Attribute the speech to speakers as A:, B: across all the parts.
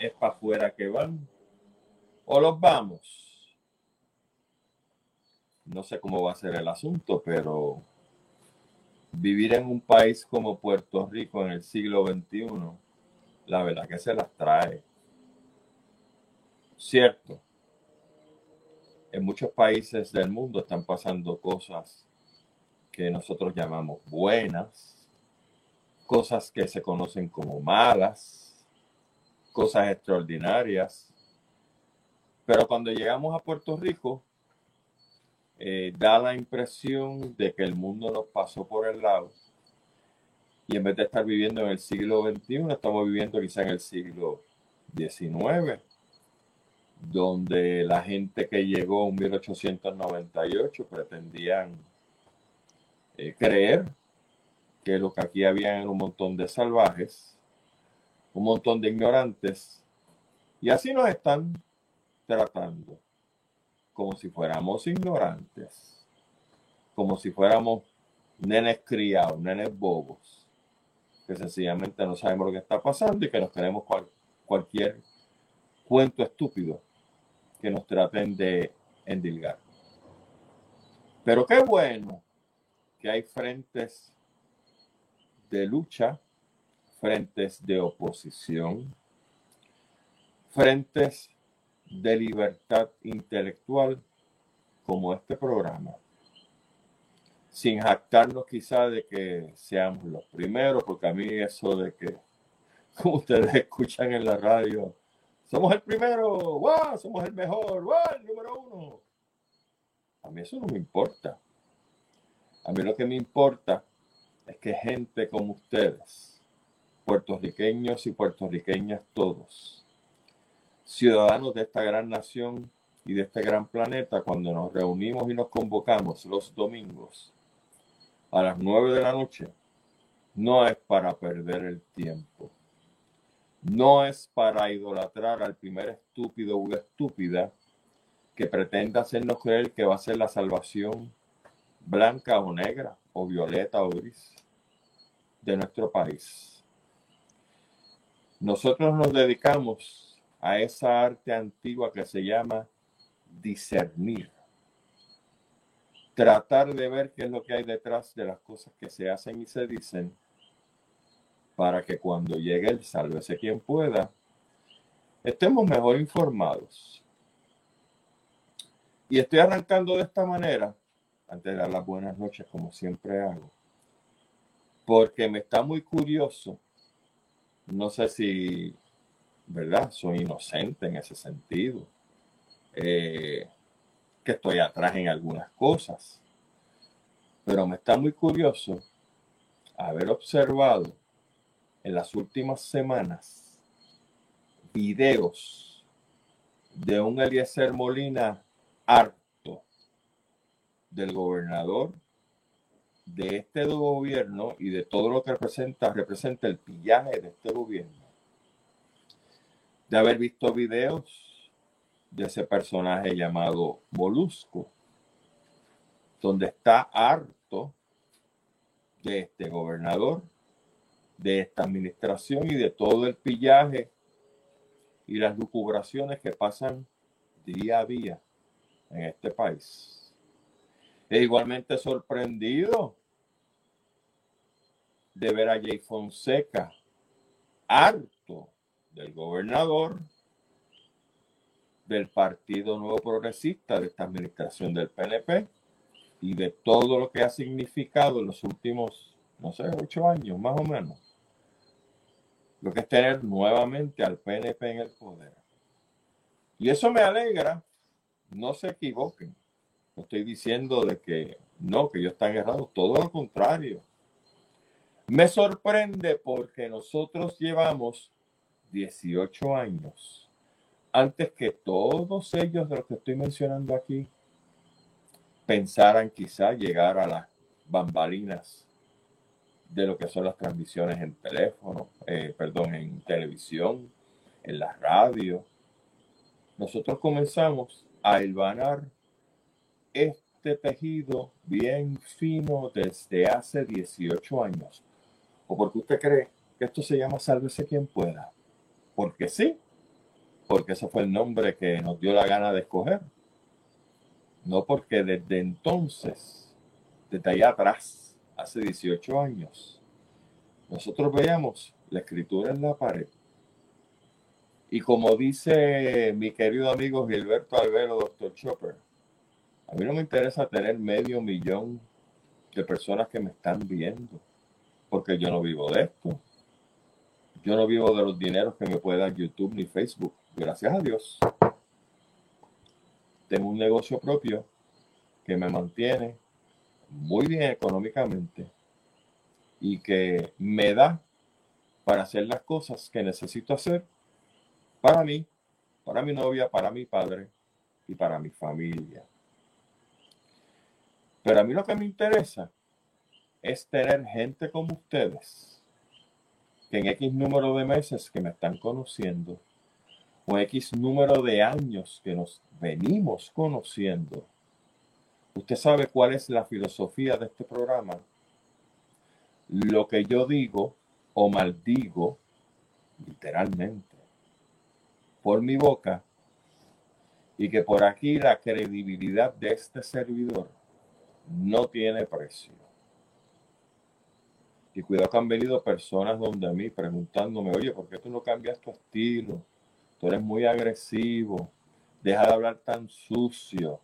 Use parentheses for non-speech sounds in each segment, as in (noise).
A: es para afuera que van. O los vamos. No sé cómo va a ser el asunto, pero vivir en un país como Puerto Rico en el siglo XXI, la verdad que se las trae. Cierto. En muchos países del mundo están pasando cosas que nosotros llamamos buenas, cosas que se conocen como malas, cosas extraordinarias. Pero cuando llegamos a Puerto Rico, eh, da la impresión de que el mundo nos pasó por el lado. Y en vez de estar viviendo en el siglo XXI, estamos viviendo quizá en el siglo XIX donde la gente que llegó en 1898 pretendían eh, creer que lo que aquí había era un montón de salvajes, un montón de ignorantes, y así nos están tratando, como si fuéramos ignorantes, como si fuéramos nenes criados, nenes bobos, que sencillamente no sabemos lo que está pasando y que nos queremos cualquier cuento estúpido que nos traten de endilgar. Pero qué bueno que hay frentes de lucha, frentes de oposición, frentes de libertad intelectual como este programa. Sin jactarnos quizá de que seamos los primeros, porque a mí eso de que, (laughs) como ustedes escuchan en la radio, somos el primero, ¡Wow! somos el mejor, ¡Wow! el número uno. A mí eso no me importa. A mí lo que me importa es que gente como ustedes, puertorriqueños y puertorriqueñas todos, ciudadanos de esta gran nación y de este gran planeta, cuando nos reunimos y nos convocamos los domingos a las nueve de la noche, no es para perder el tiempo no es para idolatrar al primer estúpido o estúpida que pretenda hacernos creer que va a ser la salvación blanca o negra o violeta o gris de nuestro país. Nosotros nos dedicamos a esa arte antigua que se llama discernir. Tratar de ver qué es lo que hay detrás de las cosas que se hacen y se dicen para que cuando llegue el sálvese quien pueda, estemos mejor informados. Y estoy arrancando de esta manera, antes de dar las buenas noches, como siempre hago, porque me está muy curioso. No sé si, ¿verdad? Soy inocente en ese sentido. Eh, que estoy atrás en algunas cosas. Pero me está muy curioso haber observado en las últimas semanas videos de un Eliezer Molina harto del gobernador de este gobierno y de todo lo que representa, representa el pillaje de este gobierno. De haber visto videos de ese personaje llamado Molusco, donde está harto de este gobernador de esta administración y de todo el pillaje y las lucubraciones que pasan día a día en este país. E igualmente sorprendido de ver a Jay Fonseca harto del gobernador del Partido Nuevo Progresista de esta administración del PNP y de todo lo que ha significado en los últimos, no sé, ocho años más o menos lo que es tener nuevamente al PNP en el poder. Y eso me alegra, no se equivoquen. No estoy diciendo de que no, que ellos están errados, todo lo contrario. Me sorprende porque nosotros llevamos 18 años antes que todos ellos de los que estoy mencionando aquí pensaran quizá llegar a las bambalinas de lo que son las transmisiones en teléfono, eh, perdón, en televisión, en la radio. Nosotros comenzamos a hilvanar este tejido bien fino desde hace 18 años. ¿O porque usted cree que esto se llama sálvese quien pueda? Porque sí, porque ese fue el nombre que nos dio la gana de escoger. No porque desde entonces, desde allá atrás, hace 18 años, nosotros veíamos la escritura en la pared. Y como dice mi querido amigo Gilberto Albero, doctor Chopper, a mí no me interesa tener medio millón de personas que me están viendo, porque yo no vivo de esto. Yo no vivo de los dineros que me puede dar YouTube ni Facebook. Gracias a Dios. Tengo un negocio propio que me mantiene muy bien económicamente y que me da para hacer las cosas que necesito hacer para mí, para mi novia, para mi padre y para mi familia. Pero a mí lo que me interesa es tener gente como ustedes, que en X número de meses que me están conociendo, o X número de años que nos venimos conociendo, usted sabe cuál es la filosofía de este programa. Lo que yo digo o maldigo, literalmente, por mi boca, y que por aquí la credibilidad de este servidor no tiene precio. Y cuidado que han venido personas donde a mí preguntándome, oye, ¿por qué tú no cambias tu estilo? Tú eres muy agresivo, deja de hablar tan sucio,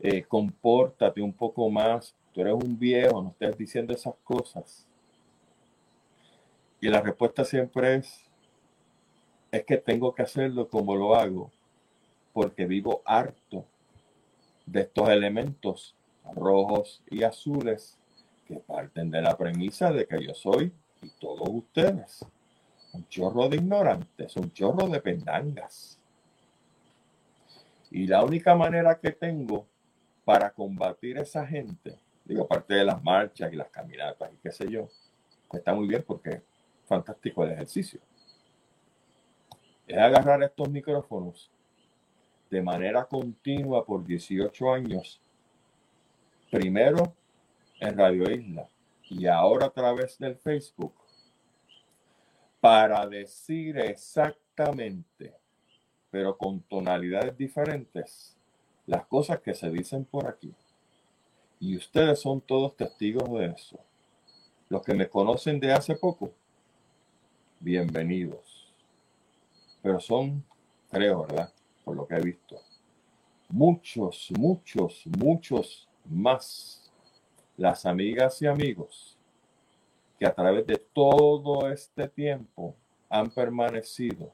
A: eh, compórtate un poco más, tú eres un viejo, no estés diciendo esas cosas. Y la respuesta siempre es, es que tengo que hacerlo como lo hago, porque vivo harto de estos elementos rojos y azules que parten de la premisa de que yo soy y todos ustedes un chorro de ignorantes, un chorro de pendangas. Y la única manera que tengo para combatir a esa gente, digo, aparte de las marchas y las caminatas y qué sé yo, está muy bien porque es fantástico el ejercicio, es agarrar estos micrófonos de manera continua por 18 años primero en Radio Isla y ahora a través del Facebook para decir exactamente, pero con tonalidades diferentes, las cosas que se dicen por aquí. Y ustedes son todos testigos de eso. Los que me conocen de hace poco, bienvenidos. Pero son, creo, ¿verdad? Por lo que he visto, muchos, muchos, muchos más las amigas y amigos que a través de todo este tiempo han permanecido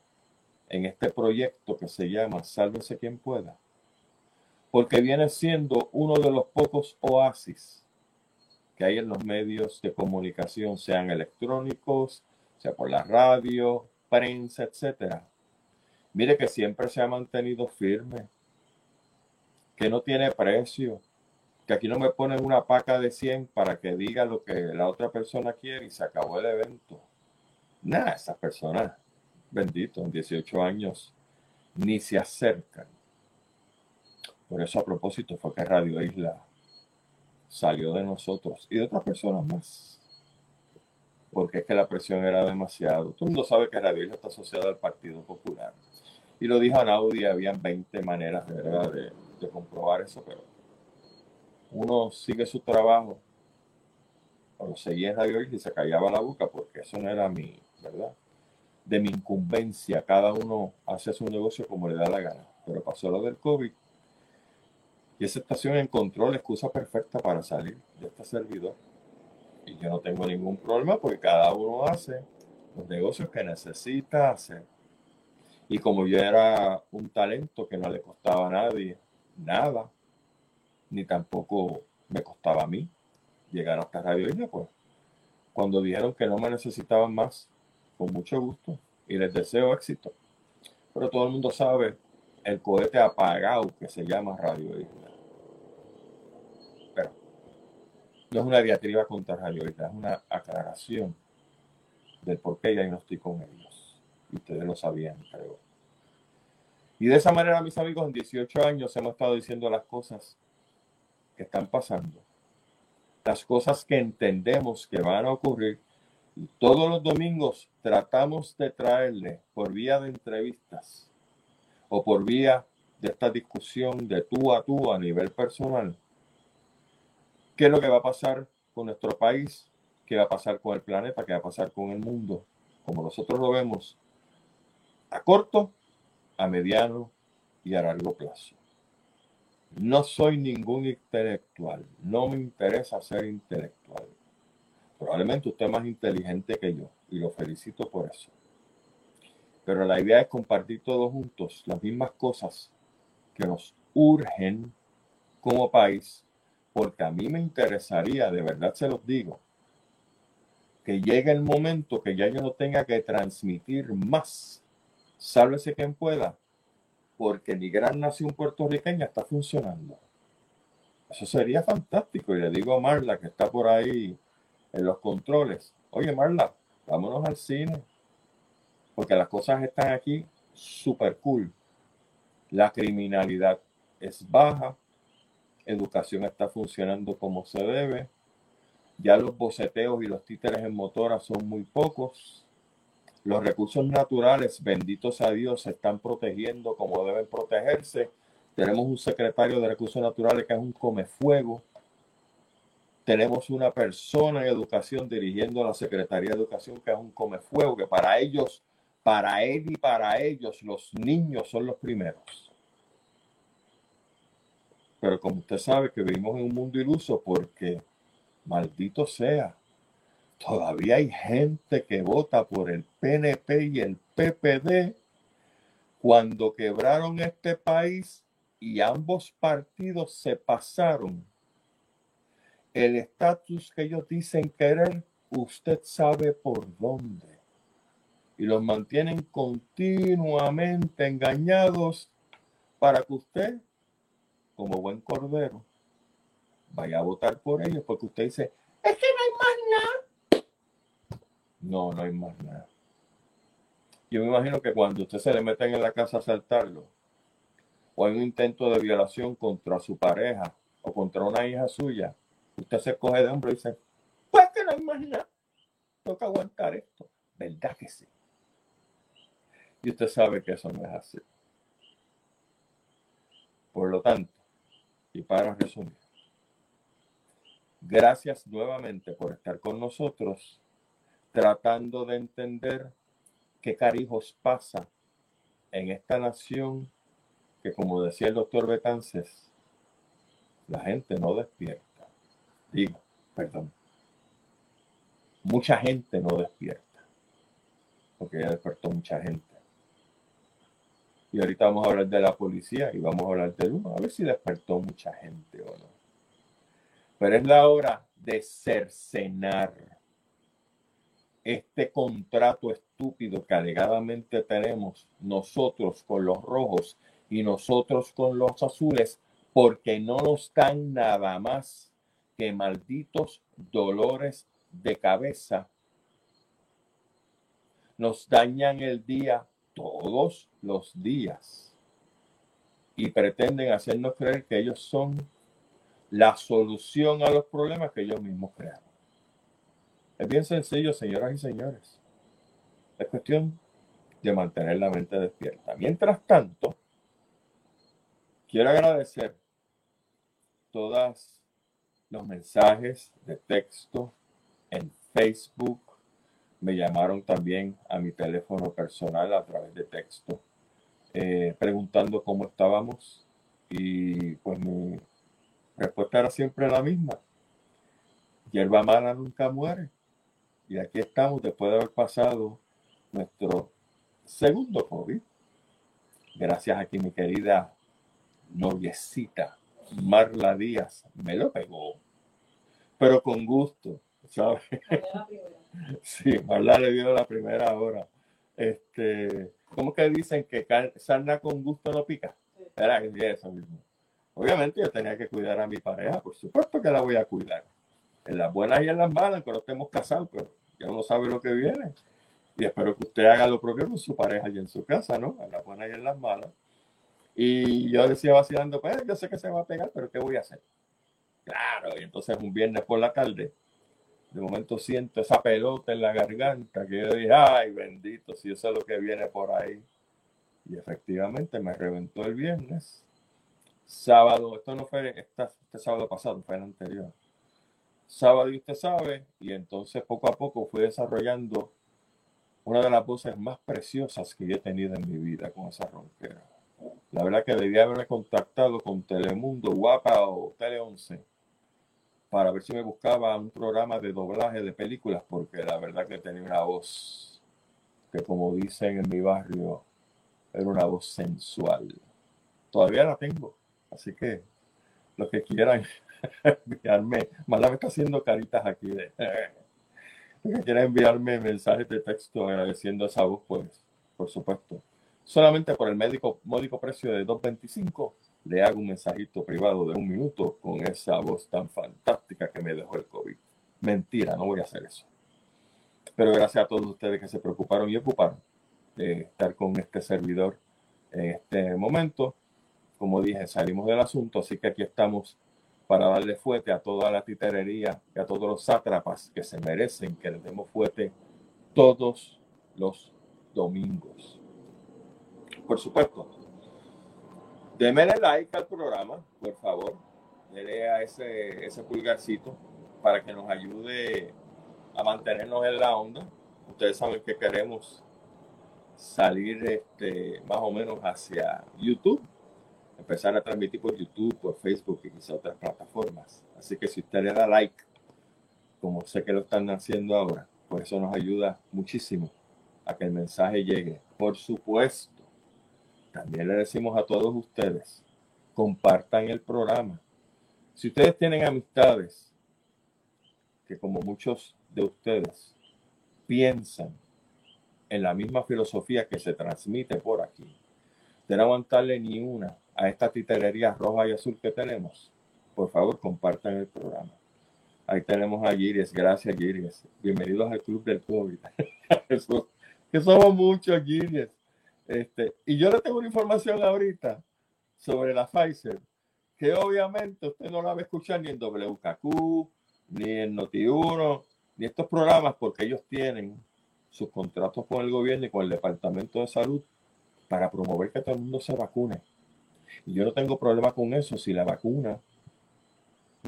A: en este proyecto que se llama Sálvese quien pueda, porque viene siendo uno de los pocos oasis que hay en los medios de comunicación, sean electrónicos, sea por la radio, prensa, etcétera. Mire que siempre se ha mantenido firme, que no tiene precio, que aquí no me ponen una paca de 100 para que diga lo que la otra persona quiere y se acabó el evento. Nada, esas personas, bendito, en 18 años, ni se acercan. Por eso a propósito fue que Radio Isla salió de nosotros y de otras personas más. Porque es que la presión era demasiado. Todo el mundo sabe que Radio Isla está asociada al Partido Popular. Y lo dijo Anaudi, habían 20 maneras de, de, de comprobar eso, pero uno sigue su trabajo, o seguía en Radio y se callaba la boca porque eso no era mi, ¿verdad? De mi incumbencia. Cada uno hace su negocio como le da la gana. Pero pasó lo del COVID y esa estación encontró la excusa perfecta para salir de este servidor. Y yo no tengo ningún problema porque cada uno hace los negocios que necesita hacer. Y como yo era un talento que no le costaba a nadie nada, ni tampoco me costaba a mí llegar hasta Radio Isla, pues cuando dijeron que no me necesitaban más, con mucho gusto y les deseo éxito. Pero todo el mundo sabe el cohete apagado que se llama Radio Isla. Pero no es una diatriba contra Radio Isla, es una aclaración del por qué estoy con ellos. Y ustedes lo sabían, creo. Y de esa manera, mis amigos, en 18 años hemos estado diciendo las cosas que están pasando, las cosas que entendemos que van a ocurrir. Y todos los domingos tratamos de traerle por vía de entrevistas o por vía de esta discusión de tú a tú a nivel personal, qué es lo que va a pasar con nuestro país, qué va a pasar con el planeta, qué va a pasar con el mundo, como nosotros lo vemos, a corto, a mediano y a largo plazo. No soy ningún intelectual, no me interesa ser intelectual. Probablemente usted es más inteligente que yo y lo felicito por eso. Pero la idea es compartir todos juntos las mismas cosas que nos urgen como país, porque a mí me interesaría, de verdad se los digo, que llegue el momento que ya yo no tenga que transmitir más. Sálvese quien pueda, porque mi gran nación puertorriqueña está funcionando. Eso sería fantástico. Y le digo a Marla, que está por ahí en los controles, oye Marla, vámonos al cine, porque las cosas están aquí súper cool. La criminalidad es baja, educación está funcionando como se debe, ya los boceteos y los títeres en motora son muy pocos. Los recursos naturales, benditos a Dios, se están protegiendo como deben protegerse. Tenemos un secretario de recursos naturales que es un comefuego. Tenemos una persona en educación dirigiendo la Secretaría de Educación que es un comefuego, que para ellos, para él y para ellos, los niños son los primeros. Pero como usted sabe que vivimos en un mundo iluso porque Maldito sea. Todavía hay gente que vota por el PNP y el PPD cuando quebraron este país y ambos partidos se pasaron. El estatus que ellos dicen querer, usted sabe por dónde. Y los mantienen continuamente engañados para que usted, como buen cordero, vaya a votar por ellos porque usted dice, es que no hay más nada. No, no hay más nada. Yo me imagino que cuando usted se le mete en la casa a saltarlo, o hay un intento de violación contra su pareja o contra una hija suya, usted se coge de hombro y dice, pues que no hay más nada. Que aguantar esto. ¿Verdad que sí? Y usted sabe que eso no es así. Por lo tanto, y para resumir, Gracias nuevamente por estar con nosotros, tratando de entender qué carijos pasa en esta nación que, como decía el doctor Betances, la gente no despierta. Digo, perdón. Mucha gente no despierta, porque ya despertó mucha gente. Y ahorita vamos a hablar de la policía y vamos a hablar del uno, a ver si despertó mucha gente o no. Pero es la hora de cercenar este contrato estúpido que alegadamente tenemos nosotros con los rojos y nosotros con los azules, porque no nos dan nada más que malditos dolores de cabeza. Nos dañan el día todos los días y pretenden hacernos creer que ellos son la solución a los problemas que ellos mismos crearon. Es bien sencillo, señoras y señores. Es cuestión de mantener la mente despierta. Mientras tanto, quiero agradecer todos los mensajes de texto en Facebook. Me llamaron también a mi teléfono personal a través de texto, eh, preguntando cómo estábamos. Y pues mi respuesta era siempre la misma. Hierba mala nunca muere. Y aquí estamos después de haber pasado nuestro segundo COVID. Gracias a que mi querida noviecita Marla Díaz me lo pegó, pero con gusto, ¿sabes? (laughs) Sí, Marla le dio la primera hora. Este, ¿Cómo que dicen que sarna con gusto no pica? Era eso mismo. Obviamente yo tenía que cuidar a mi pareja, por supuesto que la voy a cuidar. En las buenas y en las malas, pero estemos casados, pero ya uno sabe lo que viene. Y espero que usted haga lo propio con su pareja y en su casa, ¿no? En las buenas y en las malas. Y yo decía vacilando, pues yo sé que se va a pegar, pero ¿qué voy a hacer? Claro, y entonces un viernes por la tarde, de momento siento esa pelota en la garganta que yo dije, ay bendito, si eso es lo que viene por ahí. Y efectivamente me reventó el viernes. Sábado, esto no fue este sábado pasado, fue el anterior. Sábado y usted sabe, y entonces poco a poco fui desarrollando una de las voces más preciosas que he tenido en mi vida con esa ronquera. La verdad que debía haberme contactado con Telemundo, Guapa o Tele 11 para ver si me buscaba un programa de doblaje de películas, porque la verdad que tenía una voz que, como dicen en mi barrio, era una voz sensual. Todavía la tengo, así que los que quieran (laughs) enviarme, Mala me está haciendo caritas aquí de (laughs) que quiera enviarme mensajes de texto agradeciendo esa voz, pues, por supuesto. Solamente por el médico, módico precio de 2.25 le hago un mensajito privado de un minuto con esa voz tan fantástica que me dejó el COVID. Mentira, no voy a hacer eso. Pero gracias a todos ustedes que se preocuparon y ocuparon de estar con este servidor en este momento. Como dije, salimos del asunto, así que aquí estamos para darle fuerte a toda la titerería y a todos los sátrapas que se merecen que les demos fuerte todos los domingos. Por supuesto, démele like al programa, por favor. Dele a ese, ese pulgarcito para que nos ayude a mantenernos en la onda. Ustedes saben que queremos salir este, más o menos hacia YouTube empezar a transmitir por YouTube, por Facebook y quizá otras plataformas. Así que si usted le da like, como sé que lo están haciendo ahora, pues eso nos ayuda muchísimo a que el mensaje llegue. Por supuesto, también le decimos a todos ustedes, compartan el programa. Si ustedes tienen amistades que como muchos de ustedes piensan en la misma filosofía que se transmite por aquí, de no aguantarle ni una a esta titerería roja y azul que tenemos, por favor compartan el programa. Ahí tenemos a Giries, gracias Giries. Bienvenidos al club del COVID. (laughs) que somos muchos Giries. Este, y yo le tengo una información ahorita sobre la Pfizer, que obviamente usted no la va a escuchar ni en WKQ, ni en Noti1, ni estos programas, porque ellos tienen sus contratos con el gobierno y con el Departamento de Salud para promover que todo el mundo se vacune. Y yo no tengo problema con eso si la vacuna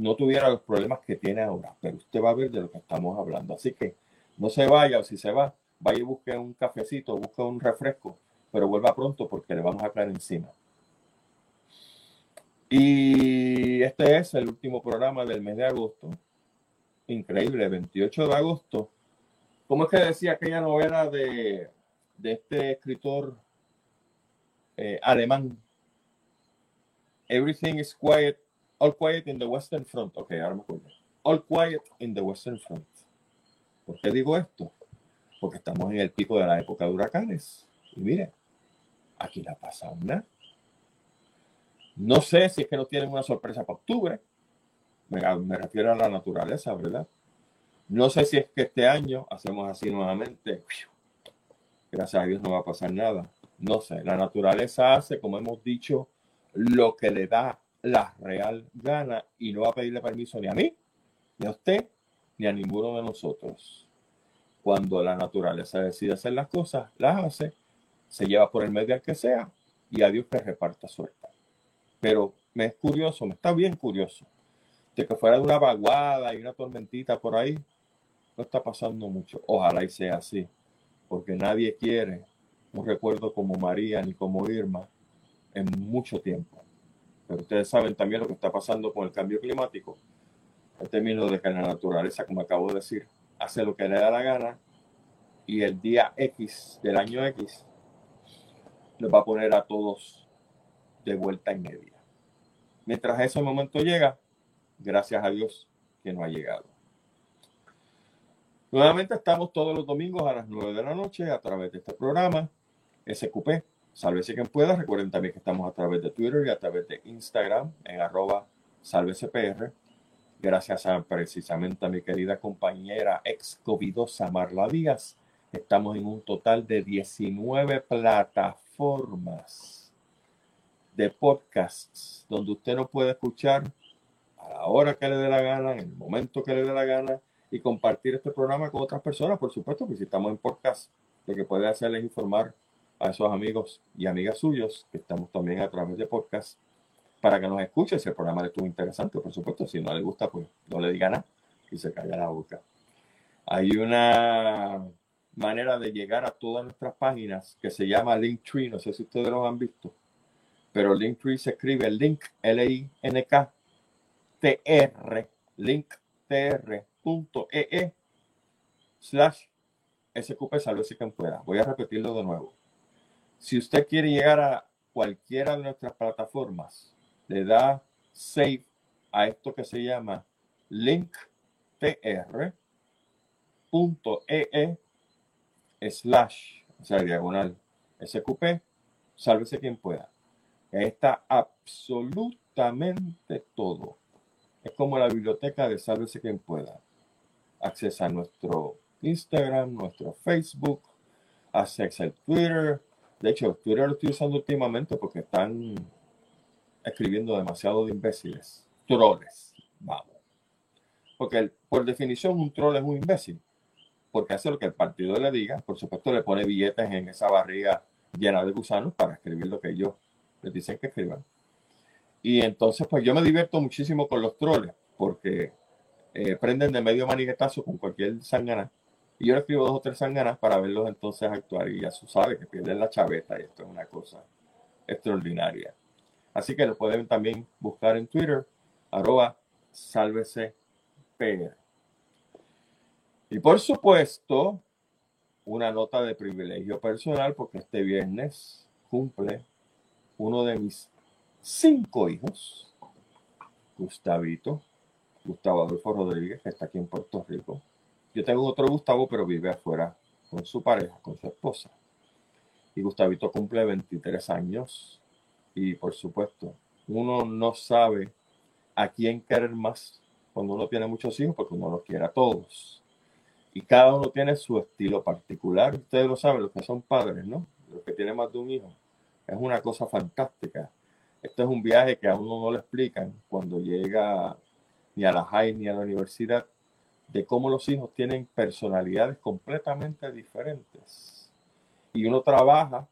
A: no tuviera los problemas que tiene ahora, pero usted va a ver de lo que estamos hablando. Así que no se vaya o si se va, vaya y busque un cafecito, busque un refresco, pero vuelva pronto porque le vamos a caer encima. Y este es el último programa del mes de agosto. Increíble, 28 de agosto. ¿Cómo es que decía aquella novela de, de este escritor eh, alemán Everything is quiet, all quiet in the Western Front. Ok, ahora me acuerdo. All quiet in the Western Front. ¿Por qué digo esto? Porque estamos en el pico de la época de huracanes. Y mire, aquí la pasa una. No sé si es que no tienen una sorpresa para octubre. Me, me, refiero a la naturaleza, ¿verdad? No sé si es que este año hacemos así nuevamente. Gracias a Dios no va a pasar nada. No sé, la naturaleza hace, como hemos dicho, lo que le da la real gana y no va a pedirle permiso ni a mí, ni a usted, ni a ninguno de nosotros. Cuando la naturaleza decide hacer las cosas, las hace, se lleva por el medio al que sea y a Dios que reparta suerte. Pero me es curioso, me está bien curioso, de que fuera de una vaguada y una tormentita por ahí, no está pasando mucho. Ojalá y sea así, porque nadie quiere un recuerdo como María ni como Irma en mucho tiempo. Pero ustedes saben también lo que está pasando con el cambio climático, en términos de que la naturaleza, como acabo de decir, hace lo que le da la gana y el día X del año X les va a poner a todos de vuelta en media. Mientras ese momento llega, gracias a Dios que no ha llegado. Nuevamente estamos todos los domingos a las 9 de la noche a través de este programa SQP Sálvese quien pueda. Recuerden también que estamos a través de Twitter y a través de Instagram en arroba salvecpr. Gracias a precisamente a mi querida compañera ex covidosa Marla Díaz. Estamos en un total de 19 plataformas de podcasts donde usted nos puede escuchar a la hora que le dé la gana, en el momento que le dé la gana y compartir este programa con otras personas. Por supuesto que si estamos en podcast, lo que puede hacer es informar a esos amigos y amigas suyos que estamos también a través de podcast para que nos escuche si el programa le estuvo interesante, por supuesto. Si no le gusta, pues no le diga nada y se calla la boca. Hay una manera de llegar a todas nuestras páginas que se llama Linktree, no sé si ustedes lo han visto, pero Linktree se escribe link, L-I-N-K, T-R, linktr.ee e slash SQP, salve quien pueda. Voy a repetirlo de nuevo. Si usted quiere llegar a cualquiera de nuestras plataformas, le da save a esto que se llama linktr.ee slash, o sea, diagonal SQP, sálvese quien pueda. Está absolutamente todo. Es como la biblioteca de Sálvese quien pueda. Accesa a nuestro Instagram, nuestro Facebook, accesa el Twitter. De hecho, Twitter lo estoy usando últimamente porque están escribiendo demasiado de imbéciles. Troles, vamos. Porque por definición un troll es un imbécil porque hace lo que el partido le diga. Por supuesto, le pone billetes en esa barriga llena de gusanos para escribir lo que ellos les dicen que escriban. Y entonces, pues yo me divierto muchísimo con los troles, porque eh, prenden de medio maniguetazo con cualquier sangana. Y yo le escribo dos o tres sanganas para verlos entonces actuar. Y ya su sabe que pierden la chaveta y esto es una cosa extraordinaria. Así que lo pueden también buscar en Twitter, arroba sálvese y por supuesto, una nota de privilegio personal, porque este viernes cumple uno de mis cinco hijos, Gustavito, Gustavo Adolfo Rodríguez, que está aquí en Puerto Rico. Yo tengo otro Gustavo, pero vive afuera con su pareja, con su esposa. Y Gustavito cumple 23 años. Y por supuesto, uno no sabe a quién querer más cuando uno tiene muchos hijos, porque uno los quiere a todos y cada uno tiene su estilo particular. Ustedes lo saben, los que son padres, ¿no? Los que tienen más de un hijo. Es una cosa fantástica. Esto es un viaje que a uno no le explican cuando llega ni a la high ni a la universidad, de cómo los hijos tienen personalidades completamente diferentes. Y uno trabaja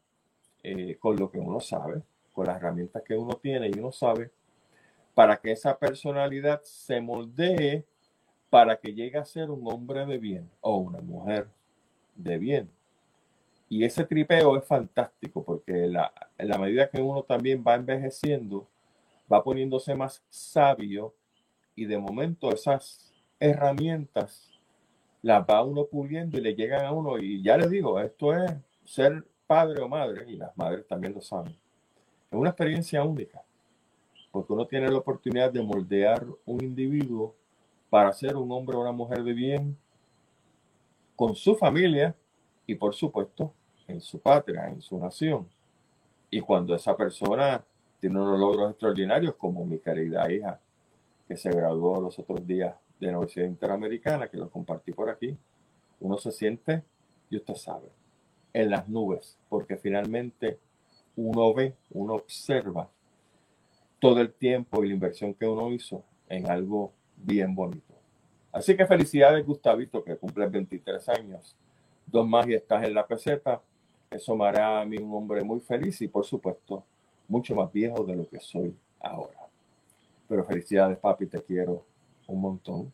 A: eh, con lo que uno sabe, con las herramientas que uno tiene y uno sabe, para que esa personalidad se moldee para que llegue a ser un hombre de bien o una mujer de bien. Y ese tripeo es fantástico porque la, en la medida que uno también va envejeciendo, va poniéndose más sabio y de momento esas herramientas las va uno puliendo y le llegan a uno. Y ya les digo, esto es ser padre o madre, y las madres también lo saben. Es una experiencia única, porque uno tiene la oportunidad de moldear un individuo para ser un hombre o una mujer de bien con su familia y por supuesto en su patria, en su nación. Y cuando esa persona tiene unos logros extraordinarios, como mi querida hija, que se graduó los otros días de la Universidad Interamericana, que lo compartí por aquí, uno se siente, y usted sabe, en las nubes, porque finalmente uno ve, uno observa todo el tiempo y la inversión que uno hizo en algo bien bonito. Así que felicidades, Gustavito, que cumple 23 años. Dos más y estás en la peseta. Eso me hará a mí un hombre muy feliz y, por supuesto, mucho más viejo de lo que soy ahora. Pero felicidades, papi, te quiero un montón.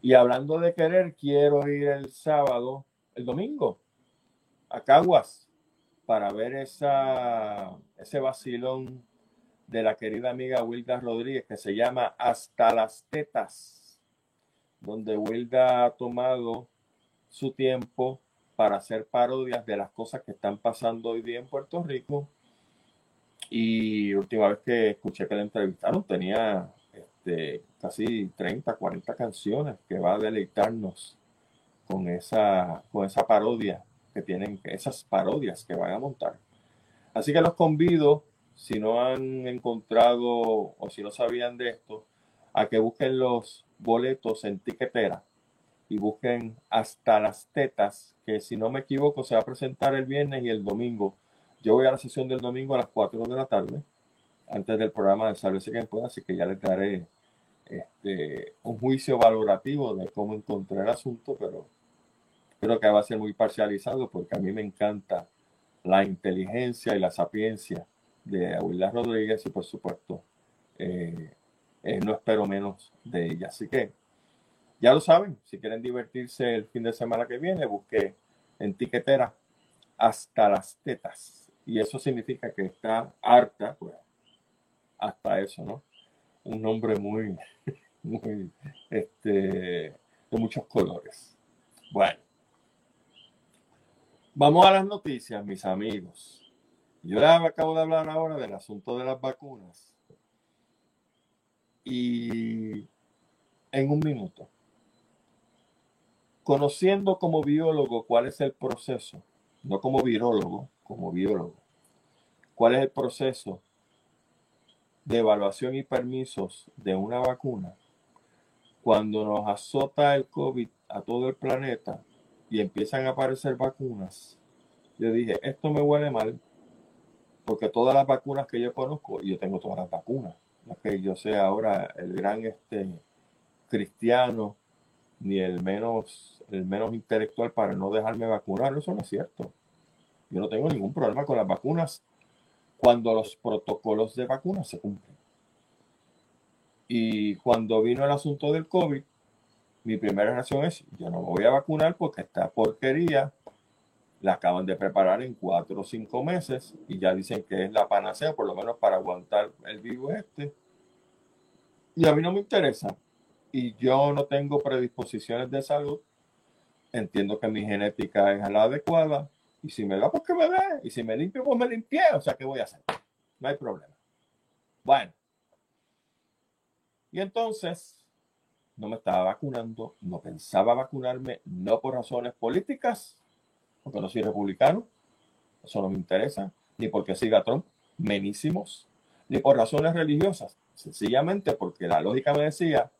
A: Y hablando de querer, quiero ir el sábado, el domingo, a Caguas, para ver esa, ese vacilón de la querida amiga Wilda Rodríguez que se llama Hasta las Tetas, donde Wilda ha tomado su tiempo para hacer parodias de las cosas que están pasando hoy día en Puerto Rico. Y última vez que escuché que la entrevistaron tenía este, casi 30, 40 canciones que va a deleitarnos con esa, con esa parodia que tienen, esas parodias que van a montar. Así que los convido si no han encontrado o si no sabían de esto, a que busquen los boletos en tiquetera y busquen hasta las tetas, que si no me equivoco se va a presentar el viernes y el domingo. Yo voy a la sesión del domingo a las 4 de la tarde, antes del programa de Salve quien pueda, así que ya les daré este, un juicio valorativo de cómo encontré el asunto, pero creo que va a ser muy parcializado porque a mí me encanta la inteligencia y la sapiencia de Aguilar Rodríguez y por supuesto eh, eh, no espero menos de ella. Así que ya lo saben, si quieren divertirse el fin de semana que viene, busque en tiquetera hasta las tetas. Y eso significa que está harta, pues, hasta eso, ¿no? Un nombre muy, (laughs) muy, este, de muchos colores. Bueno, vamos a las noticias, mis amigos. Yo acabo de hablar ahora del asunto de las vacunas. Y en un minuto, conociendo como biólogo cuál es el proceso, no como virólogo, como biólogo, cuál es el proceso de evaluación y permisos de una vacuna, cuando nos azota el COVID a todo el planeta y empiezan a aparecer vacunas, yo dije, esto me huele mal, porque todas las vacunas que yo conozco, yo tengo todas las vacunas, no que yo sea ahora el gran este, cristiano ni el menos, el menos intelectual para no dejarme vacunar. Eso no es cierto. Yo no tengo ningún problema con las vacunas cuando los protocolos de vacunas se cumplen. Y cuando vino el asunto del COVID, mi primera reacción es, yo no me voy a vacunar porque esta porquería la acaban de preparar en cuatro o cinco meses y ya dicen que es la panacea, por lo menos para aguantar el virus este. Y a mí no me interesa y yo no tengo predisposiciones de salud, entiendo que mi genética es la adecuada. Y si me da, pues que me dé. Y si me limpio, pues me limpié. O sea, ¿qué voy a hacer? No hay problema. Bueno. Y entonces, no me estaba vacunando, no pensaba vacunarme, no por razones políticas, porque no soy republicano, eso no me interesa, ni porque siga Trump, menísimos, ni por razones religiosas, sencillamente porque la lógica me decía,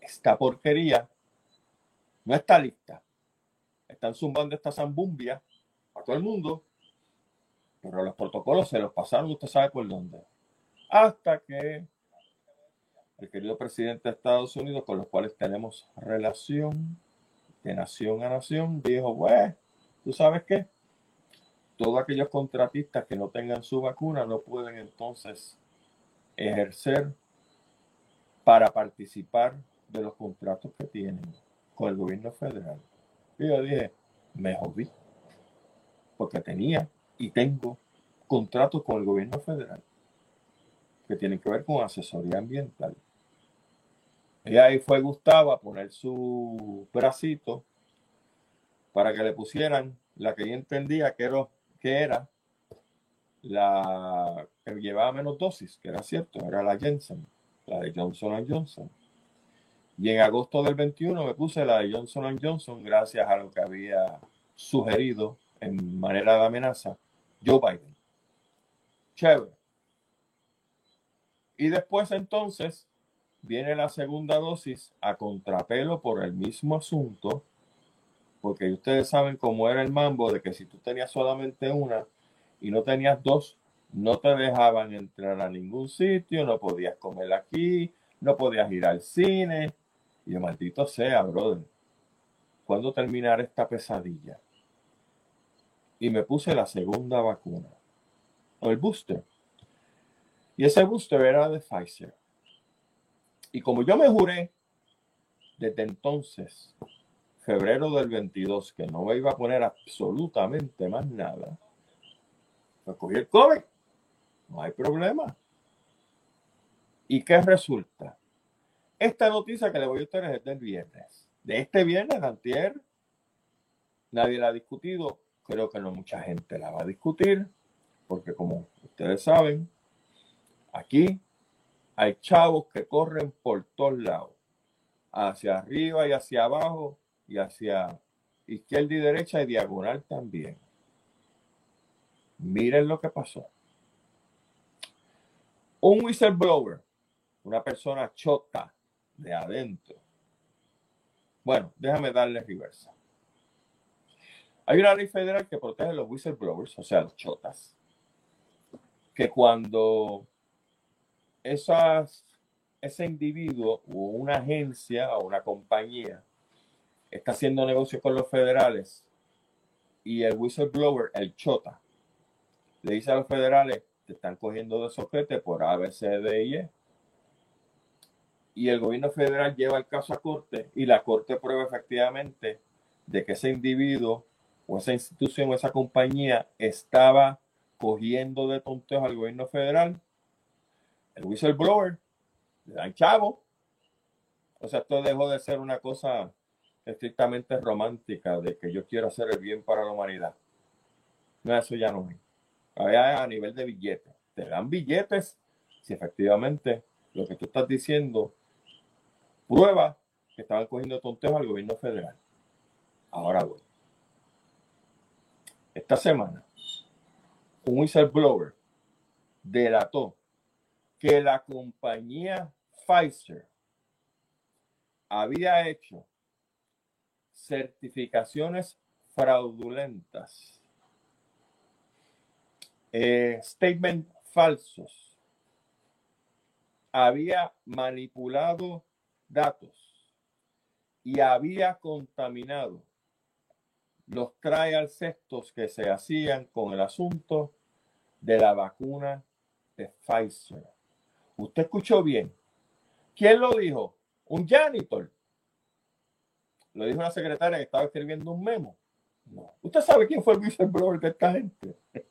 A: esta porquería no está lista. Están zumbando esta zambumbia a todo el mundo, pero los protocolos se los pasaron, usted sabe por dónde. Hasta que el querido presidente de Estados Unidos, con los cuales tenemos relación de nación a nación, dijo, bueno, ¿tú sabes qué? Todos aquellos contratistas que no tengan su vacuna no pueden entonces ejercer para participar de los contratos que tienen con el gobierno federal. Y yo dije, me jodí, porque tenía y tengo contratos con el gobierno federal que tienen que ver con asesoría ambiental. Y ahí fue Gustavo a poner su bracito para que le pusieran la que yo entendía que era, que era la que llevaba menos dosis, que era cierto, era la Jensen, la de Johnson Johnson. Y en agosto del 21 me puse la de Johnson Johnson gracias a lo que había sugerido en manera de amenaza Joe Biden. Chévere. Y después entonces viene la segunda dosis a contrapelo por el mismo asunto, porque ustedes saben cómo era el mambo de que si tú tenías solamente una y no tenías dos, no te dejaban entrar a ningún sitio, no podías comer aquí, no podías ir al cine, y yo, maldito sea, brother. ¿Cuándo terminará esta pesadilla? Y me puse la segunda vacuna, o el booster. Y ese booster era de Pfizer. Y como yo me juré desde entonces, febrero del 22, que no me iba a poner absolutamente más nada, me cogí el COVID. No hay problema. ¿Y qué resulta? Esta noticia que le voy a ustedes es del viernes. De este viernes, antier, nadie la ha discutido. Creo que no mucha gente la va a discutir, porque como ustedes saben, aquí hay chavos que corren por todos lados, hacia arriba y hacia abajo, y hacia izquierda y derecha y diagonal también. Miren lo que pasó. Un whistleblower, una persona chota, de adentro. Bueno, déjame darle reversa. Hay una ley federal que protege a los whistleblowers, o sea, los chotas, que cuando esas, ese individuo o una agencia o una compañía está haciendo negocio con los federales y el whistleblower, el chota, le dice a los federales, te están cogiendo de soquete por ABCDE. Y el gobierno federal lleva el caso a corte y la corte prueba efectivamente de que ese individuo o esa institución o esa compañía estaba cogiendo de tonteos al gobierno federal. El whistleblower le dan chavo. O sea, esto dejó de ser una cosa estrictamente romántica de que yo quiero hacer el bien para la humanidad. No, eso ya no es. a nivel de billetes. Te dan billetes si efectivamente lo que tú estás diciendo prueba que estaban cogiendo tonteos al gobierno federal. Ahora voy. Esta semana, un whistleblower delató que la compañía Pfizer había hecho certificaciones fraudulentas, eh, statement falsos, había manipulado datos y había contaminado los trial estos que se hacían con el asunto de la vacuna de Pfizer. Usted escuchó bien. ¿Quién lo dijo? Un janitor. Lo dijo una secretaria que estaba escribiendo un memo. No. ¿Usted sabe quién fue el whistleblower de esta gente? (laughs)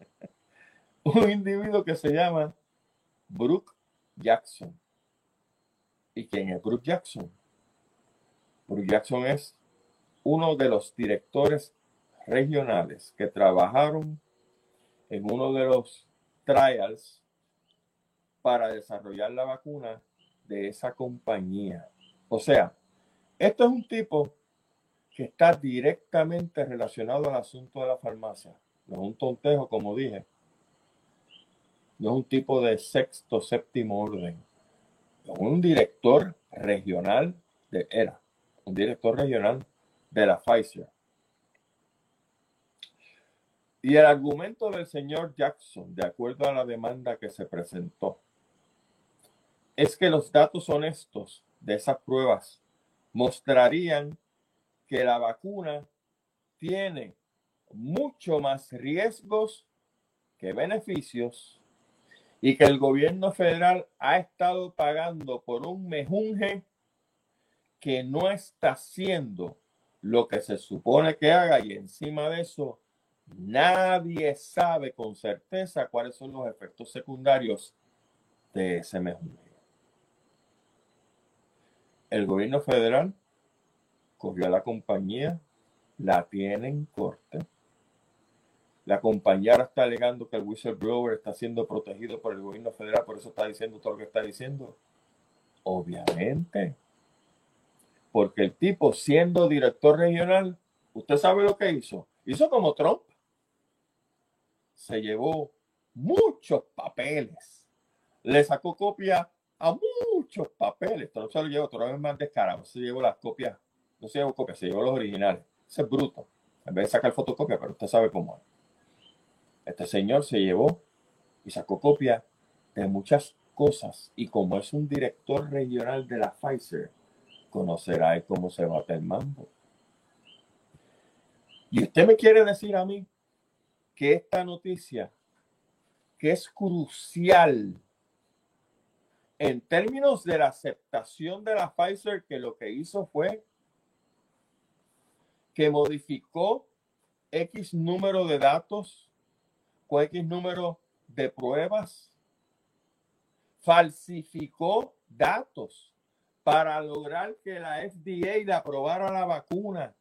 A: un individuo que se llama Brooke Jackson. ¿Y quién es Brooke Jackson? Brooke Jackson es uno de los directores regionales que trabajaron en uno de los trials para desarrollar la vacuna de esa compañía. O sea, esto es un tipo que está directamente relacionado al asunto de la farmacia. No es un tontejo, como dije. No es un tipo de sexto, séptimo orden. Es un director regional de era, un director regional de la Pfizer. Y el argumento del señor Jackson, de acuerdo a la demanda que se presentó, es que los datos honestos de esas pruebas mostrarían que la vacuna tiene mucho más riesgos que beneficios y que el gobierno federal ha estado pagando por un mejunje que no está haciendo lo que se supone que haga. Y encima de eso nadie sabe con certeza cuáles son los efectos secundarios de ese mejunje el gobierno federal cogió a la compañía, la tiene en corte. La compañía ahora está alegando que el whistleblower está siendo protegido por el gobierno federal, por eso está diciendo todo lo que está diciendo. Obviamente. Porque el tipo, siendo director regional, usted sabe lo que hizo. Hizo como Trump. Se llevó muchos papeles. Le sacó copia a muchos papeles. No se lo llevo, todavía más descarado. Se llevó las copias, no se llevó copias, se llevó los originales. Ese es bruto. En vez de sacar fotocopia, pero usted sabe cómo es. Este señor se llevó y sacó copia de muchas cosas. Y como es un director regional de la Pfizer, conocerá cómo se bate el mambo. Y usted me quiere decir a mí que esta noticia, que es crucial en términos de la aceptación de la Pfizer, que lo que hizo fue que modificó X número de datos con X número de pruebas, falsificó datos para lograr que la FDA le aprobara la vacuna.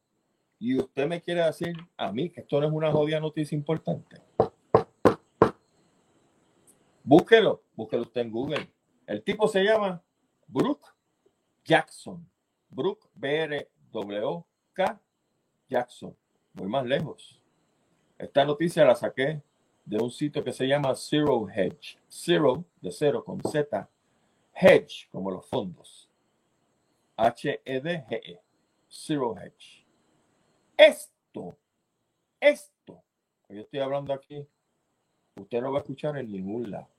A: Y usted me quiere decir a mí que esto no es una jodida noticia importante. Búsquelo, búsquelo usted en Google. El tipo se llama Brooke Jackson. Brooke B-R-W-K Jackson. Voy más lejos. Esta noticia la saqué de un sitio que se llama Zero Hedge. Zero de cero con Z. Hedge, como los fondos. H-E-D-G-E. -E. Zero Hedge. Esto, esto que yo estoy hablando aquí, usted no va a escuchar en ningún lado.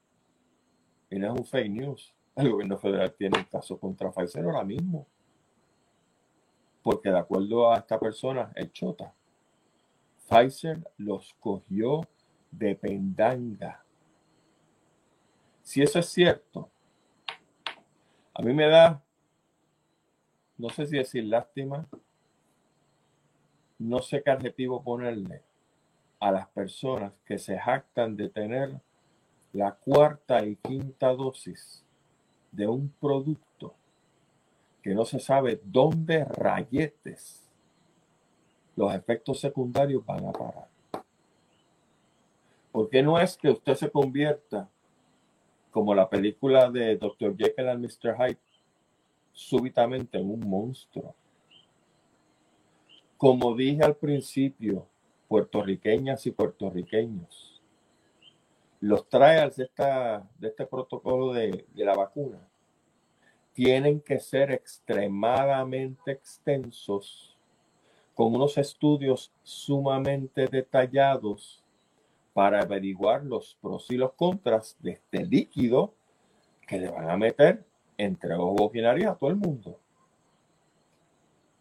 A: Y no es un fake news. El gobierno federal tiene un caso contra Pfizer ahora mismo. Porque de acuerdo a esta persona, el Chota, Pfizer los cogió de pendanga. Si eso es cierto, a mí me da, no sé si decir lástima, no sé qué adjetivo ponerle a las personas que se jactan de tener la cuarta y quinta dosis de un producto que no se sabe dónde rayetes los efectos secundarios van a parar. Porque no es que usted se convierta como la película de Dr. Jekyll and Mr. Hyde súbitamente en un monstruo. Como dije al principio, puertorriqueñas y puertorriqueños, los trials de, esta, este protocolo de, la vacuna tienen que ser extremadamente extensos, con unos estudios sumamente detallados para averiguar los pros y los contras de este líquido que le van a meter entre ojos y a todo el mundo.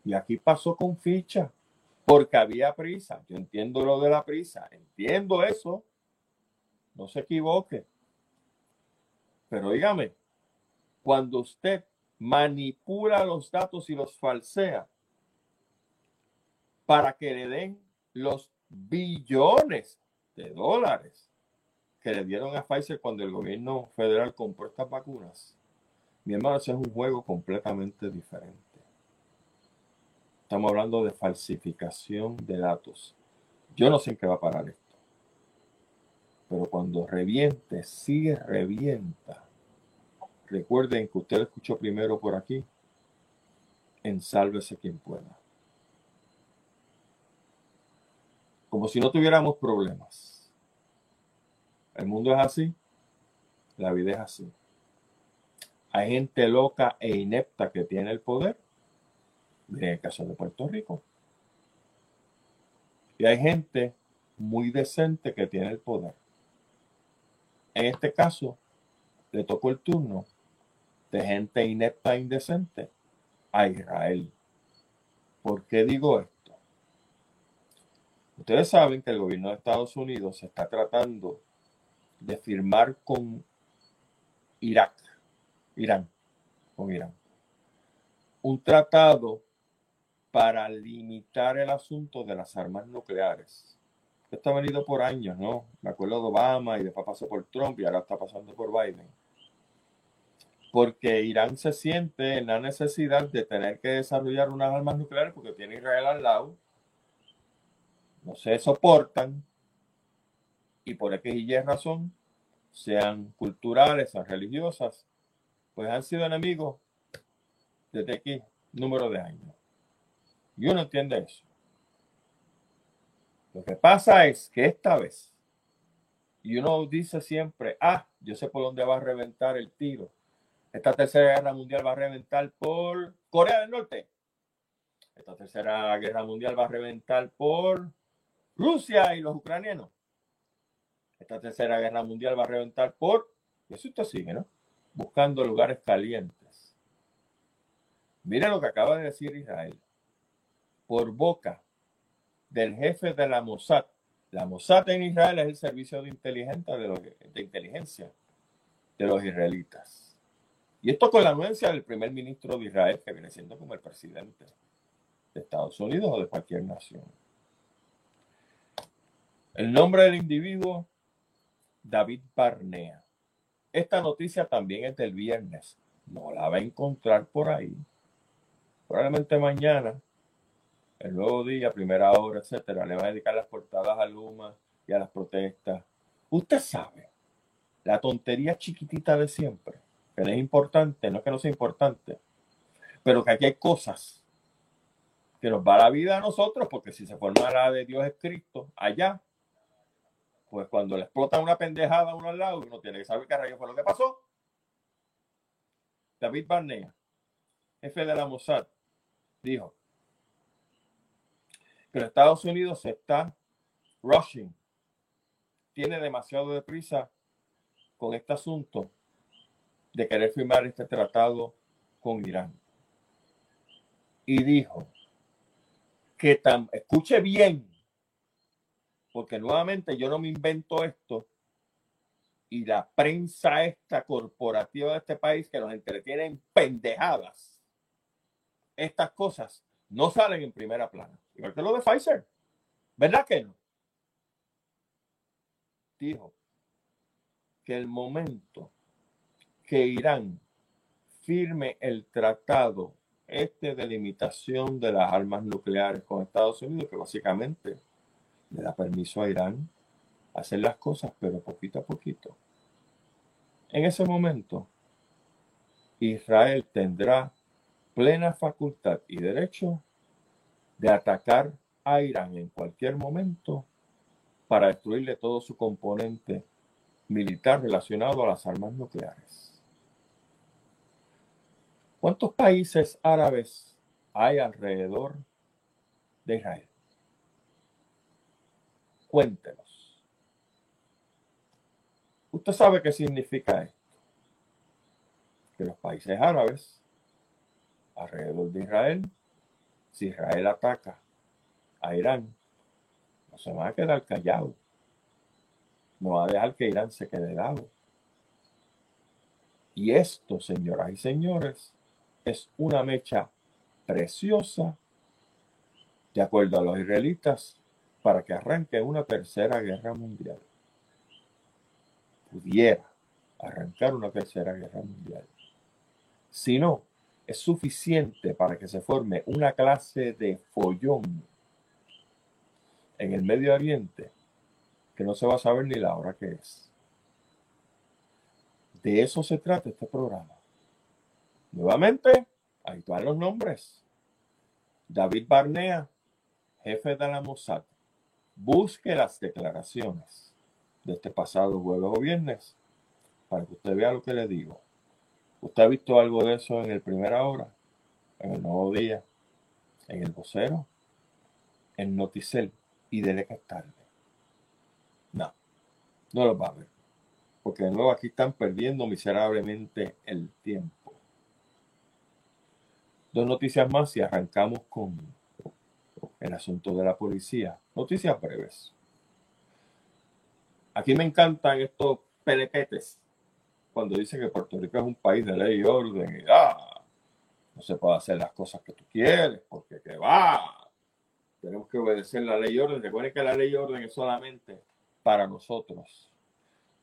A: Y aquí pasó con ficha, porque había prisa. Yo entiendo lo de la prisa, entiendo eso. No se equivoque. Pero dígame, cuando usted manipula los datos y los falsea para que le den los billones de dólares que le dieron a Pfizer cuando el gobierno federal compró estas vacunas, mi hermano, ese es un juego completamente diferente. Estamos hablando de falsificación de datos. Yo no sé en qué va a parar esto. Pero cuando reviente, sigue revienta. Recuerden que usted escuchó primero por aquí. Ensálvese quien pueda. como si no tuviéramos problemas. El mundo es así, la vida es así. Hay gente loca e inepta que tiene el poder, el caso de Puerto Rico. Y hay gente muy decente que tiene el poder. En este caso, le tocó el turno de gente inepta e indecente a Israel. ¿Por qué digo esto? Ustedes saben que el gobierno de Estados Unidos se está tratando de firmar con Irak, Irán, con Irán, un tratado para limitar el asunto de las armas nucleares. Esto ha venido por años, ¿no? Me acuerdo de Obama y después pasó por Trump y ahora está pasando por Biden. Porque Irán se siente en la necesidad de tener que desarrollar unas armas nucleares porque tiene Israel al lado no se soportan y por X y razón, sean culturales, sean religiosas, pues han sido enemigos desde aquí número de años. Y uno entiende eso. Lo que pasa es que esta vez, y uno dice siempre, ah, yo sé por dónde va a reventar el tiro. Esta tercera guerra mundial va a reventar por Corea del Norte. Esta tercera guerra mundial va a reventar por Rusia y los ucranianos. Esta tercera guerra mundial va a reventar por, y eso usted sigue, ¿no? Buscando lugares calientes. Mire lo que acaba de decir Israel. Por boca del jefe de la Mossad. La Mossad en Israel es el servicio de inteligencia de, los, de inteligencia de los israelitas. Y esto con la anuencia del primer ministro de Israel, que viene siendo como el presidente de Estados Unidos o de cualquier nación. El nombre del individuo, David Barnea. Esta noticia también es del viernes. No la va a encontrar por ahí. Probablemente mañana, el nuevo día, primera hora, etcétera, le va a dedicar las portadas a Luma y a las protestas. Usted sabe, la tontería chiquitita de siempre, que es importante, no es que no sea importante, pero que aquí hay cosas que nos va la vida a nosotros, porque si se forma la de Dios es Cristo, allá, pues cuando le explota una pendejada a uno al lado, uno tiene que saber qué rayo fue lo que pasó. David Barnea, jefe de la Mossad, dijo que Estados Unidos se está rushing, tiene demasiado deprisa con este asunto de querer firmar este tratado con Irán. Y dijo que tan, escuche bien, porque nuevamente yo no me invento esto y la prensa esta corporativa de este país que nos entretiene en pendejadas, estas cosas no salen en primera plana. Igual que lo de Pfizer. ¿Verdad que no? Dijo que el momento que Irán firme el tratado este de limitación de las armas nucleares con Estados Unidos, que básicamente le da permiso a Irán hacer las cosas, pero poquito a poquito. En ese momento, Israel tendrá plena facultad y derecho de atacar a Irán en cualquier momento para destruirle todo su componente militar relacionado a las armas nucleares. ¿Cuántos países árabes hay alrededor de Israel? Cuéntenos. Usted sabe qué significa esto. Que los países árabes alrededor de Israel, si Israel ataca a Irán, no se va a quedar callado. No va a dejar que Irán se quede helado. Y esto, señoras y señores, es una mecha preciosa, de acuerdo a los israelitas, para que arranque una tercera guerra mundial. Pudiera arrancar una tercera guerra mundial. Si no, es suficiente para que se forme una clase de follón en el Medio Oriente que no se va a saber ni la hora que es. De eso se trata este programa. Nuevamente, ahí están los nombres. David Barnea, jefe de la Mossad. Busque las declaraciones de este pasado jueves o viernes para que usted vea lo que le digo. ¿Usted ha visto algo de eso en el Primera Hora, en el Nuevo Día, en el Vocero, en Noticel y dele que tarde? No, no lo va a ver. Porque de nuevo aquí están perdiendo miserablemente el tiempo. Dos noticias más y arrancamos con el asunto de la policía. Noticias breves. Aquí me encantan estos pelequetes cuando dice que Puerto Rico es un país de ley y orden, y ah, no se puede hacer las cosas que tú quieres, porque que va, tenemos que obedecer la ley y orden. Recuerden que la ley y orden es solamente para nosotros.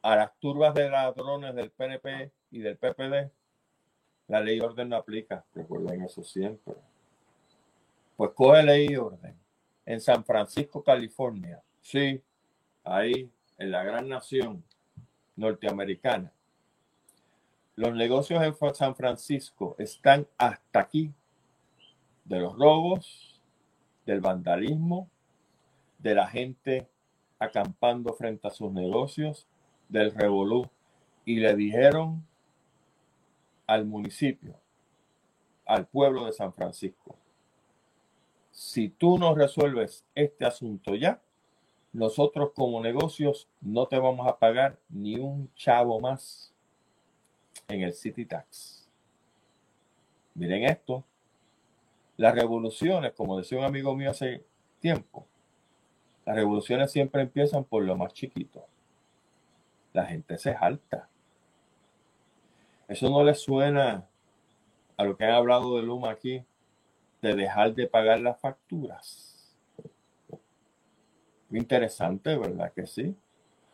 A: A las turbas de ladrones del PNP y del PPD, la ley y orden no aplica. Recuerden eso siempre. Pues coge ley y orden. En San Francisco, California. Sí, ahí, en la gran nación norteamericana los negocios en San Francisco están hasta aquí de los robos, del vandalismo, de la gente acampando frente a sus negocios, del revolú. Y le dijeron al municipio, al pueblo de San Francisco, si tú no resuelves este asunto ya, nosotros como negocios no te vamos a pagar ni un chavo más en el City Tax. Miren esto. Las revoluciones, como decía un amigo mío hace tiempo, las revoluciones siempre empiezan por lo más chiquito. La gente se jalta. Eso no le suena a lo que han hablado de Luma aquí, de dejar de pagar las facturas. Interesante, ¿verdad que sí?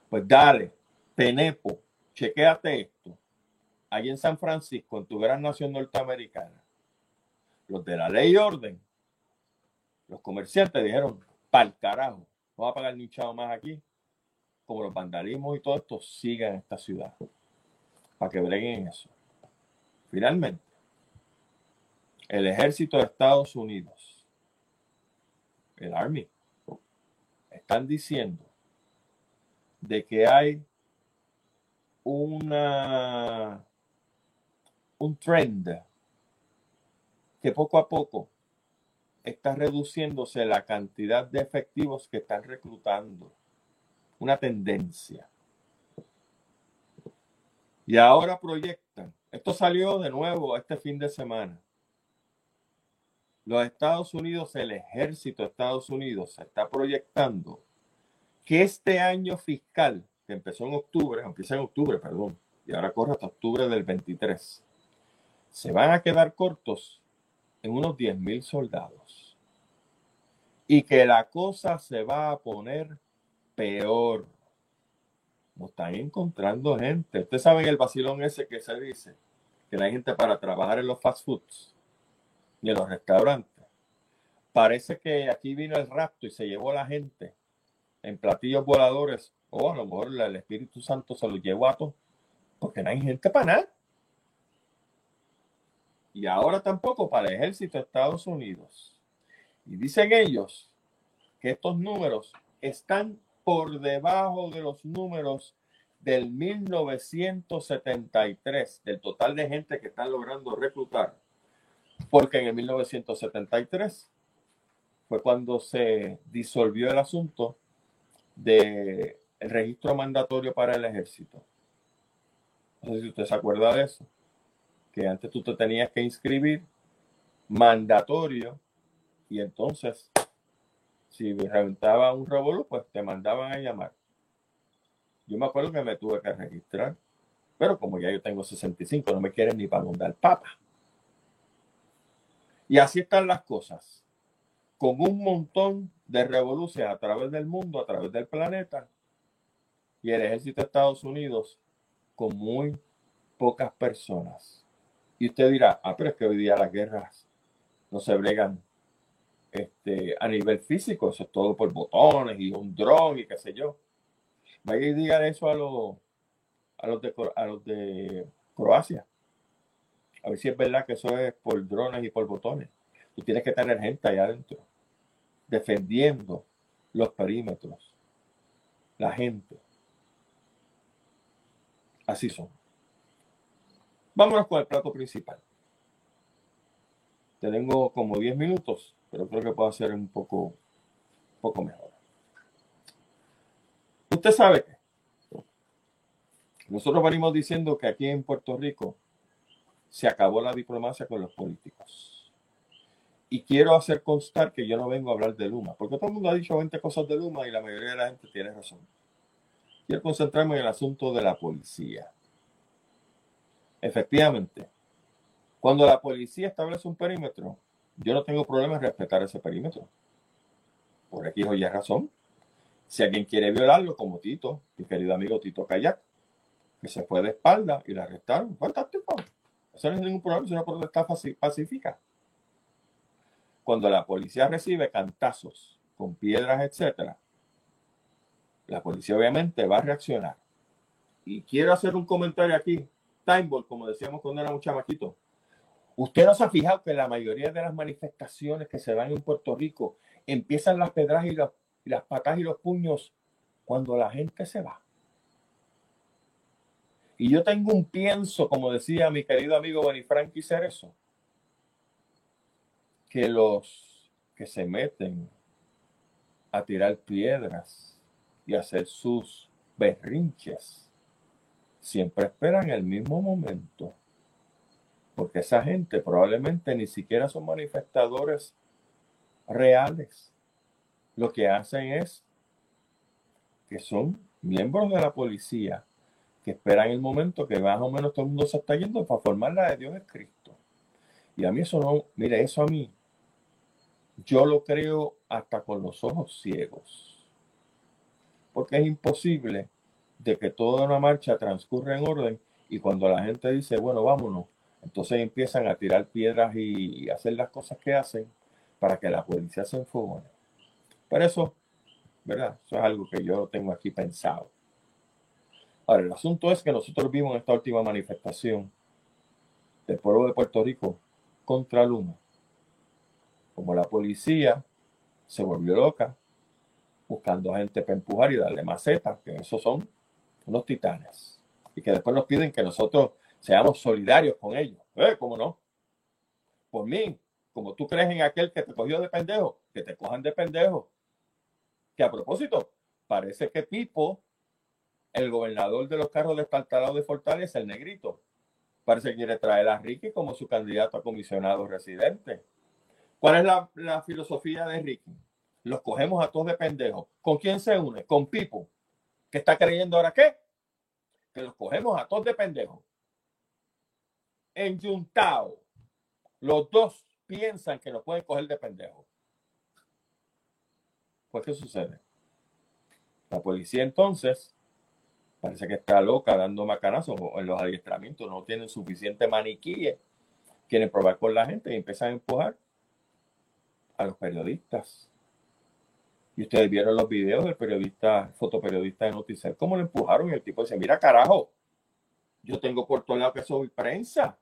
A: Pues dale, Penepo, chequéate esto allí en San Francisco, en tu gran nación norteamericana, los de la ley y orden, los comerciantes dijeron, pa'l carajo, no va a pagar ni un chavo más aquí, como los vandalismos y todo esto siga en esta ciudad, para que breguen eso. Finalmente, el ejército de Estados Unidos, el Army, están diciendo de que hay una un trend que poco a poco está reduciéndose la cantidad de efectivos que están reclutando. Una tendencia. Y ahora proyectan, esto salió de nuevo este fin de semana. Los Estados Unidos, el ejército de Estados Unidos está proyectando que este año fiscal, que empezó en octubre, empieza en octubre, perdón, y ahora corre hasta octubre del 23, se van a quedar cortos en unos 10 mil soldados. Y que la cosa se va a poner peor. No están encontrando gente. Ustedes saben el vacilón ese que se dice, que hay gente para trabajar en los fast foods y en los restaurantes. Parece que aquí vino el rapto y se llevó a la gente en platillos voladores, o a lo mejor el Espíritu Santo se los llevó a todos, porque no hay gente para nada. Y ahora tampoco para el ejército de Estados Unidos. Y dicen ellos que estos números están por debajo de los números del 1973, del total de gente que están logrando reclutar. Porque en el 1973 fue cuando se disolvió el asunto del registro mandatorio para el ejército. No sé si usted se acuerda de eso, que antes tú te tenías que inscribir mandatorio y entonces si reventaba un revolú, pues te mandaban a llamar. Yo me acuerdo que me tuve que registrar, pero como ya yo tengo 65, no me quieren ni para mandar papa. Y así están las cosas, con un montón de revoluciones a través del mundo, a través del planeta, y el ejército de Estados Unidos con muy pocas personas. Y usted dirá, ah, pero es que hoy día las guerras no se bregan este, a nivel físico, eso es todo por botones y un dron y qué sé yo. Vaya y diga eso a los, a los, de, a los de Croacia. A ver si es verdad que eso es por drones y por botones. Tú tienes que tener gente allá adentro defendiendo los perímetros. La gente. Así son. Vámonos con el plato principal. Tengo como 10 minutos pero creo que puedo hacer un poco, un poco mejor. Usted sabe que nosotros venimos diciendo que aquí en Puerto Rico se acabó la diplomacia con los políticos. Y quiero hacer constar que yo no vengo a hablar de Luma, porque todo el mundo ha dicho 20 cosas de Luma y la mayoría de la gente tiene razón. Quiero concentrarme en el asunto de la policía. Efectivamente, cuando la policía establece un perímetro, yo no tengo problema en respetar ese perímetro. Por aquí o ya razón. Si alguien quiere violarlo, como Tito, mi querido amigo Tito Kayak, que se fue de espalda y la arrestaron, fantástico. Eso no es ningún problema, es una protesta pacífica. Cuando la policía recibe cantazos con piedras, etcétera, la policía obviamente va a reaccionar. Y quiero hacer un comentario aquí, timeball, como decíamos cuando era un chamaquito. Usted no se ha fijado que la mayoría de las manifestaciones que se dan en Puerto Rico empiezan las pedras y, las patas y los puños cuando la gente se va. Y yo tengo un pienso, como decía mi querido amigo Benifranqui Cerezo, que los que se meten a tirar piedras y hacer sus berrinches siempre esperan el mismo momento porque esa gente probablemente ni siquiera son manifestadores reales. Lo que hacen es que son miembros de la policía que esperan el momento que más o menos todo el mundo se está yendo para formar la de Dios es Cristo. Y a mí eso no, mire, eso a mí, yo lo creo hasta con los ojos ciegos. Porque es imposible de que toda una marcha transcurra en orden y cuando la gente dice, bueno, vámonos, entonces empiezan a tirar piedras y, hacer las cosas que hacen para que la policía se enfogone. Pero eso, ¿verdad? Eso es algo que yo tengo aquí pensado. Ahora, el asunto es que nosotros vimos esta última manifestación del pueblo de Puerto Rico contra Luma. Como la policía se volvió loca buscando gente para empujar y darle macetas, que esos son unos titanes. Y que después nos piden que nosotros seamos solidarios con ellos. ¿Eh? ¿Cómo no? Por mí, como tú crees en aquel que te cogió de pendejo, que te cojan de pendejo. Que a propósito, parece que Pipo, el gobernador de los carros destartalados de Fortaleza, el negrito, parece que quiere traer a Ricky como su candidato a comisionado residente. ¿Cuál es la, filosofía de Ricky? los cogemos a todos de pendejos. ¿Con quién se une? Con Pipo, que está creyendo ahora qué? Que los cogemos a todos de pendejos. En Yuntao, los dos piensan que nos pueden coger de pendejos. Pues, ¿qué sucede? La policía entonces parece que está loca dando macanazos en los adiestramientos, no tienen suficiente maniquíes, quieren probar con la gente y empiezan a empujar a los periodistas. Y ustedes vieron los videos del periodista, fotoperiodista de Noticias, cómo lo empujaron y el tipo dice, mira carajo, yo tengo por todo lado que soy prensa.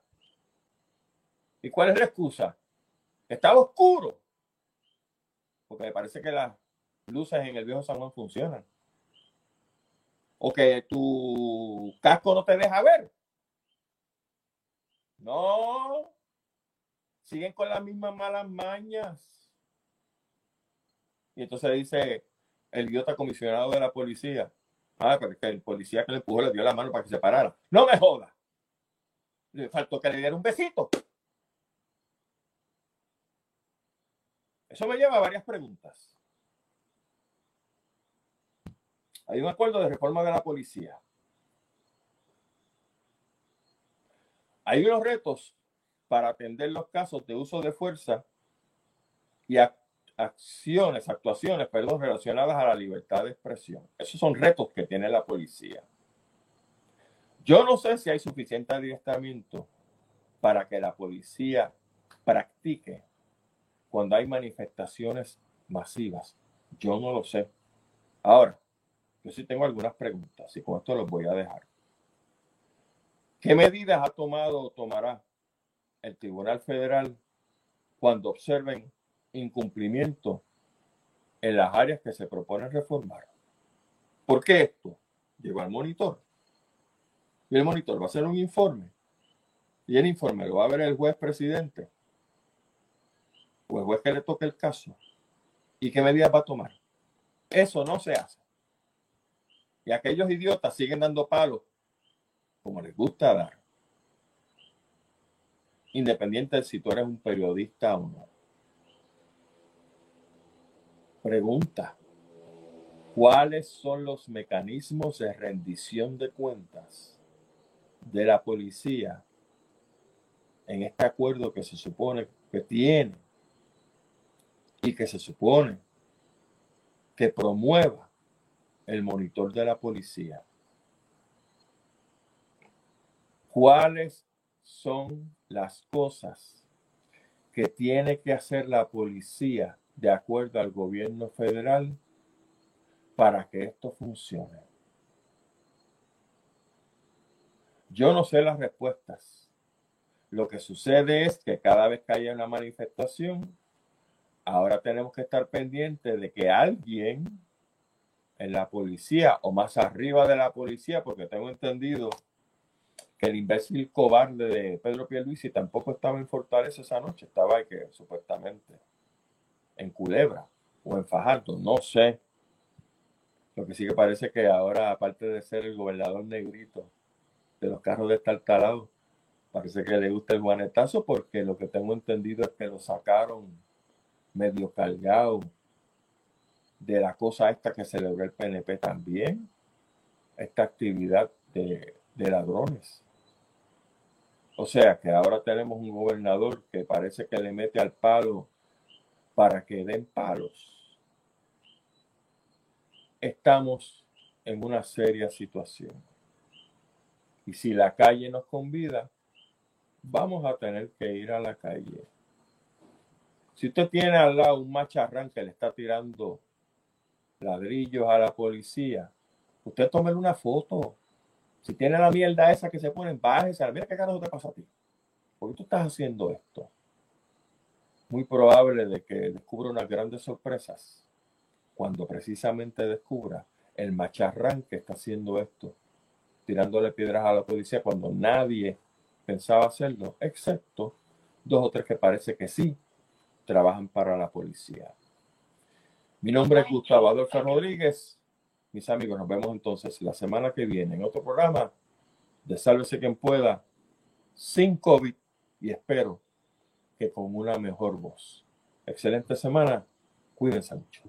A: ¿Y cuál es la excusa? Estaba oscuro. Porque me parece que las luces en el viejo San Juan funcionan. O que tu casco no te deja ver. No. Siguen con las mismas malas mañas. Y entonces dice el idiota comisionado de la policía. Ah, pero que el policía que le empujó le dio la mano para que se parara. No me joda. Le faltó que le diera un besito. Eso me lleva a varias preguntas. Hay un acuerdo de reforma de la policía. Hay unos retos para atender los casos de uso de fuerza y acciones, actuaciones, perdón, relacionadas a la libertad de expresión. Esos son retos que tiene la policía. Yo no sé si hay suficiente adiestramiento para que la policía practique cuando hay manifestaciones masivas. Yo no lo sé. Ahora, yo sí tengo algunas preguntas y con esto los voy a dejar. ¿Qué medidas ha tomado o tomará el Tribunal Federal cuando observen incumplimiento en las áreas que se propone reformar? ¿Por qué esto? Llegó al monitor. Y el monitor va a hacer un informe. Y el informe lo va a ver el juez presidente o el juez que le toque el caso. ¿Y qué medidas va a tomar? Eso no se hace. Y aquellos idiotas siguen dando palos como les gusta dar. Independiente de si tú eres un periodista o no. Pregunta. ¿Cuáles son los mecanismos de rendición de cuentas de la policía en este acuerdo que se supone que tiene y que se supone que promueva el monitor de la policía. ¿Cuáles son las cosas que tiene que hacer la policía de acuerdo al gobierno federal para que esto funcione? Yo no sé las respuestas. Lo que sucede es que cada vez que haya una manifestación, ahora tenemos que estar pendientes de que alguien en la policía o más arriba de la policía, porque tengo entendido que el imbécil cobarde de Pedro Pierluisi tampoco estaba en Fortaleza esa noche, estaba que supuestamente en Culebra o en Fajardo, no sé. Lo que sí que parece que ahora, aparte de ser el gobernador negrito de los carros de talado parece que le gusta el guanetazo porque lo que tengo entendido es que lo sacaron medio cargado de la cosa esta que celebró el PNP también, esta actividad de ladrones. O sea que ahora tenemos un gobernador que parece que le mete al palo para que den palos. Estamos en una seria situación. Y si la calle nos convida, vamos a tener que ir a la calle. Si usted tiene al lado un macharrán que le está tirando ladrillos a la policía, usted tome una foto. Si tiene la mierda esa que se ponen, bájese. Mira qué carajo te pasa a ti. ¿Por qué tú estás haciendo esto? Muy probable de que descubra unas grandes sorpresas cuando precisamente descubra el macharrán que está haciendo esto, tirándole piedras a la policía cuando nadie pensaba hacerlo, excepto dos o tres que parece que sí trabajan para la policía. Mi nombre es Gustavo Adolfo Rodríguez. Mis amigos, nos vemos entonces la semana que viene en otro programa de Sálvese quien pueda, sin COVID y espero que con una mejor voz. Excelente semana. Cuídense mucho.